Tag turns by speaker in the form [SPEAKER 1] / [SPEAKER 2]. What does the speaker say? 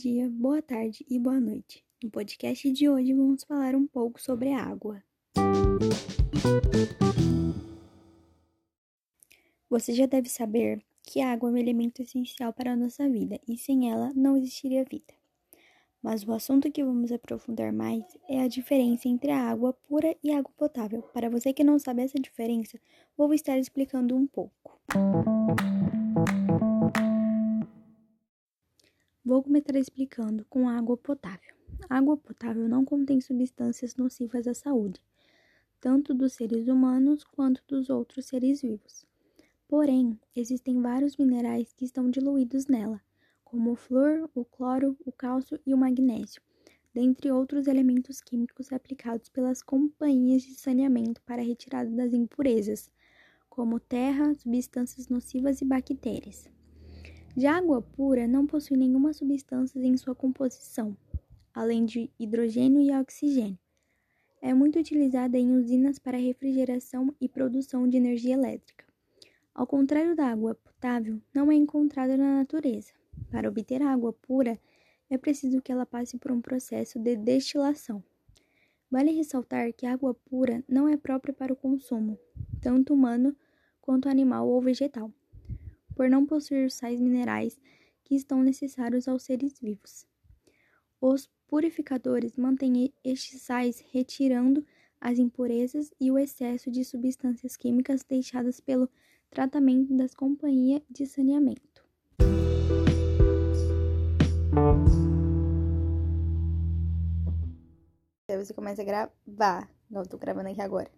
[SPEAKER 1] dia, boa tarde e boa noite. No podcast de hoje vamos falar um pouco sobre a água. Você já deve saber que a água é um elemento essencial para a nossa vida e sem ela não existiria vida. Mas o assunto que vamos aprofundar mais é a diferença entre a água pura e a água potável. Para você que não sabe essa diferença, vou estar explicando um pouco. Vou começar explicando com água potável. A água potável não contém substâncias nocivas à saúde, tanto dos seres humanos quanto dos outros seres vivos. Porém, existem vários minerais que estão diluídos nela, como o flúor, o cloro, o cálcio e o magnésio, dentre outros elementos químicos aplicados pelas companhias de saneamento para a retirada das impurezas, como terra, substâncias nocivas e bactérias. Já água pura não possui nenhuma substância em sua composição, além de hidrogênio e oxigênio. É muito utilizada em usinas para refrigeração e produção de energia elétrica. Ao contrário da água potável, não é encontrada na natureza. Para obter água pura, é preciso que ela passe por um processo de destilação. Vale ressaltar que a água pura não é própria para o consumo, tanto humano quanto animal ou vegetal por não possuir sais minerais que estão necessários aos seres vivos. Os purificadores mantêm estes sais retirando as impurezas e o excesso de substâncias químicas deixadas pelo tratamento das companhias de saneamento.
[SPEAKER 2] Aí você começa a gravar, eu tô gravando aqui agora.